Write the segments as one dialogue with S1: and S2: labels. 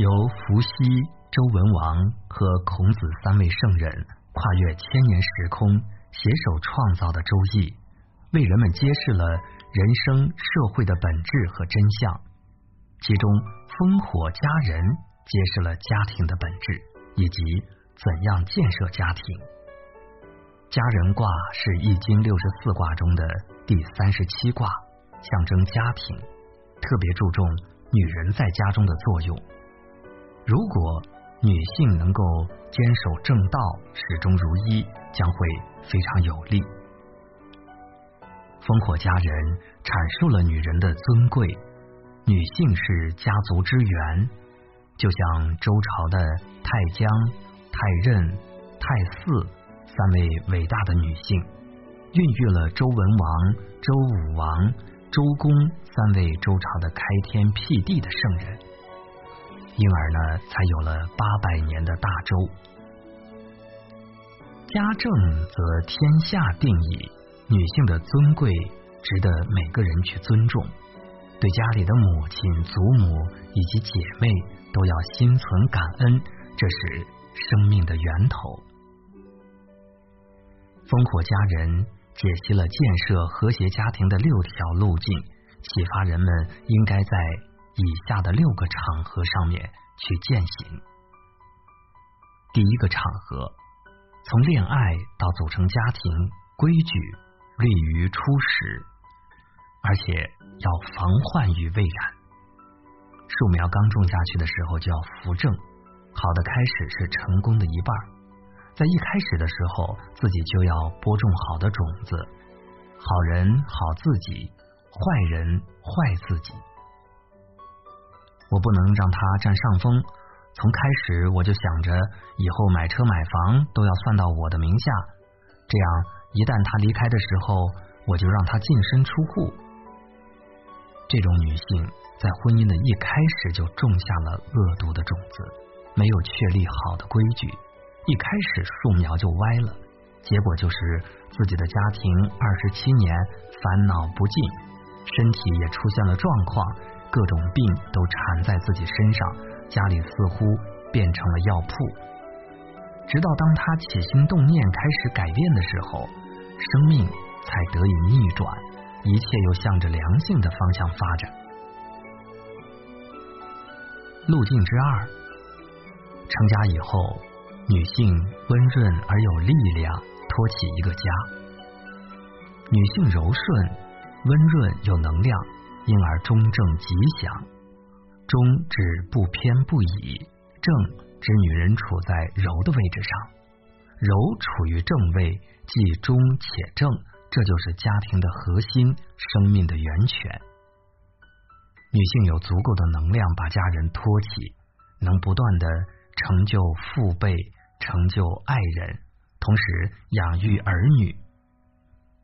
S1: 由伏羲、周文王和孔子三位圣人跨越千年时空，携手创造的《周易》，为人们揭示了人生社会的本质和真相。其中，烽火家人揭示了家庭的本质，以及怎样建设家庭。家人卦是《易经》六十四卦中的第三十七卦，象征家庭，特别注重女人在家中的作用。如果女性能够坚守正道，始终如一，将会非常有利。烽火家人阐述了女人的尊贵，女性是家族之源，就像周朝的太姜、太任、太姒三位伟大的女性，孕育了周文王、周武王、周公三位周朝的开天辟地的圣人。因而呢，才有了八百年的大周。家政则天下定矣，女性的尊贵值得每个人去尊重。对家里的母亲、祖母以及姐妹都要心存感恩，这是生命的源头。烽火家人解析了建设和谐家庭的六条路径，启发人们应该在。以下的六个场合上面去践行。第一个场合，从恋爱到组成家庭，规矩立于初始，而且要防患于未然。树苗刚种下去的时候就要扶正，好的开始是成功的一半。在一开始的时候，自己就要播种好的种子，好人好自己，坏人坏自己。我不能让他占上风。从开始我就想着，以后买车买房都要算到我的名下。这样一旦他离开的时候，我就让他净身出户。这种女性在婚姻的一开始就种下了恶毒的种子，没有确立好的规矩，一开始树苗就歪了，结果就是自己的家庭二十七年烦恼不尽，身体也出现了状况。各种病都缠在自己身上，家里似乎变成了药铺。直到当他起心动念开始改变的时候，生命才得以逆转，一切又向着良性的方向发展。路径之二，成家以后，女性温润而有力量，托起一个家。女性柔顺、温润、有能量。因而中正吉祥，中指不偏不倚，正指女人处在柔的位置上，柔处于正位，既中且正，这就是家庭的核心，生命的源泉。女性有足够的能量把家人托起，能不断的成就父辈，成就爱人，同时养育儿女。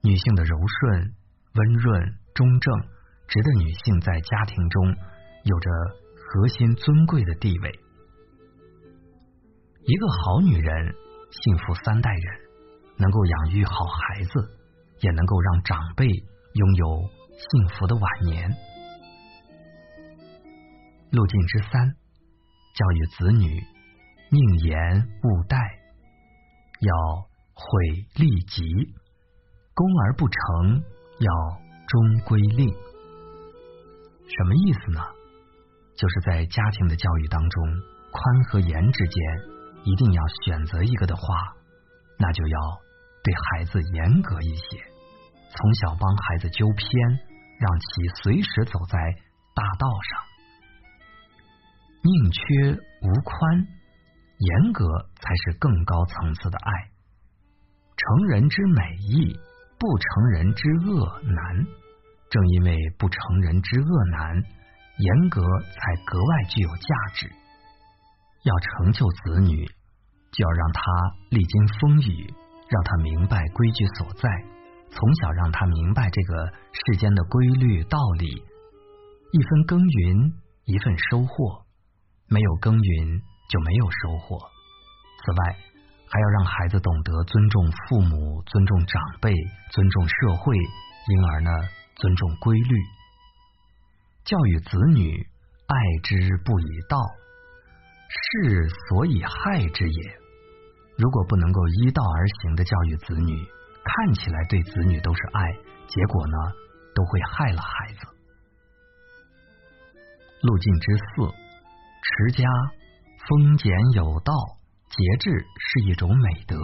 S1: 女性的柔顺、温润、中正。值得女性在家庭中有着核心尊贵的地位。一个好女人幸福三代人，能够养育好孩子，也能够让长辈拥有幸福的晚年。路径之三，教育子女宁言勿怠，要毁立即，功而不成，要终归令。什么意思呢？就是在家庭的教育当中，宽和严之间，一定要选择一个的话，那就要对孩子严格一些，从小帮孩子纠偏，让其随时走在大道上。宁缺毋宽，严格才是更高层次的爱。成人之美易，不成人之恶难。正因为不成人之恶难，严格才格外具有价值。要成就子女，就要让他历经风雨，让他明白规矩所在，从小让他明白这个世间的规律道理。一分耕耘一份收获，没有耕耘就没有收获。此外，还要让孩子懂得尊重父母、尊重长辈、尊重社会，因而呢。尊重规律，教育子女爱之不以道，是所以害之也。如果不能够依道而行的教育子女，看起来对子女都是爱，结果呢，都会害了孩子。路径之四，持家丰俭有道，节制是一种美德。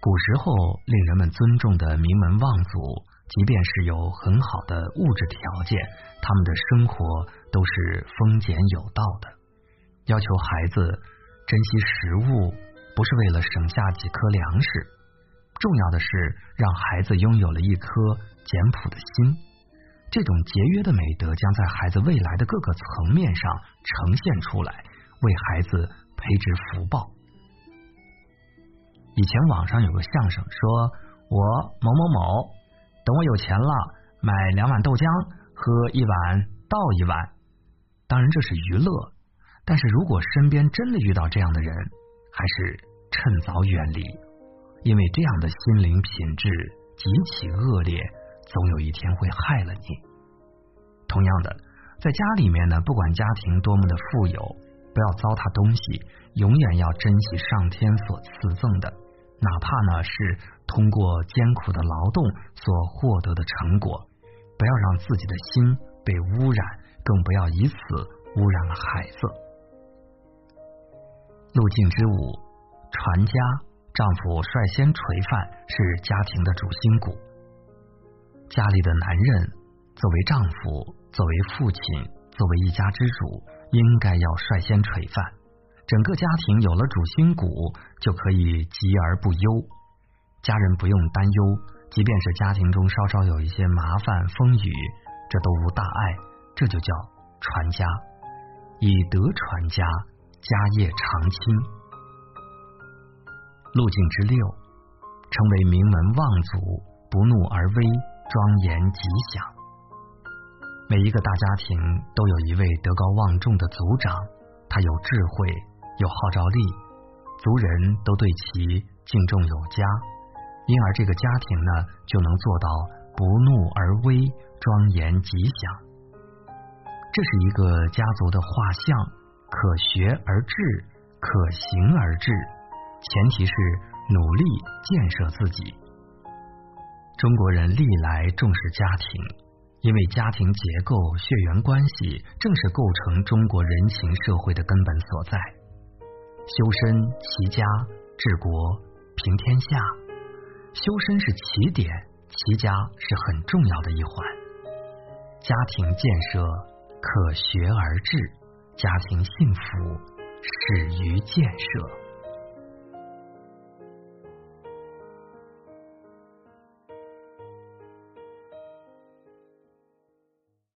S1: 古时候，令人们尊重的名门望族，即便是有很好的物质条件，他们的生活都是丰俭有道的，要求孩子珍惜食物，不是为了省下几颗粮食，重要的是让孩子拥有了一颗简朴的心。这种节约的美德将在孩子未来的各个层面上呈现出来，为孩子培植福报。以前网上有个相声说：“我某某某，等我有钱了，买两碗豆浆，喝一碗倒一碗。”当然这是娱乐，但是如果身边真的遇到这样的人，还是趁早远离，因为这样的心灵品质极其恶劣，总有一天会害了你。同样的，在家里面呢，不管家庭多么的富有，不要糟蹋东西，永远要珍惜上天所赐赠的。哪怕呢是通过艰苦的劳动所获得的成果，不要让自己的心被污染，更不要以此污染了孩子。路径之五，传家，丈夫率先垂范是家庭的主心骨。家里的男人作为丈夫，作为父亲，作为一家之主，应该要率先垂范。整个家庭有了主心骨，就可以吉而不忧，家人不用担忧。即便是家庭中稍稍有一些麻烦风雨，这都无大碍。这就叫传家，以德传家，家业长青。路径之六，成为名门望族，不怒而威，庄严吉祥。每一个大家庭都有一位德高望重的族长，他有智慧。有号召力，族人都对其敬重有加，因而这个家庭呢就能做到不怒而威，庄严吉祥。这是一个家族的画像，可学而至，可行而治，前提是努力建设自己。中国人历来重视家庭，因为家庭结构、血缘关系正是构成中国人情社会的根本所在。修身齐家治国平天下，修身是起点，齐家是很重要的一环。家庭建设可学而至，家庭幸福始于建设。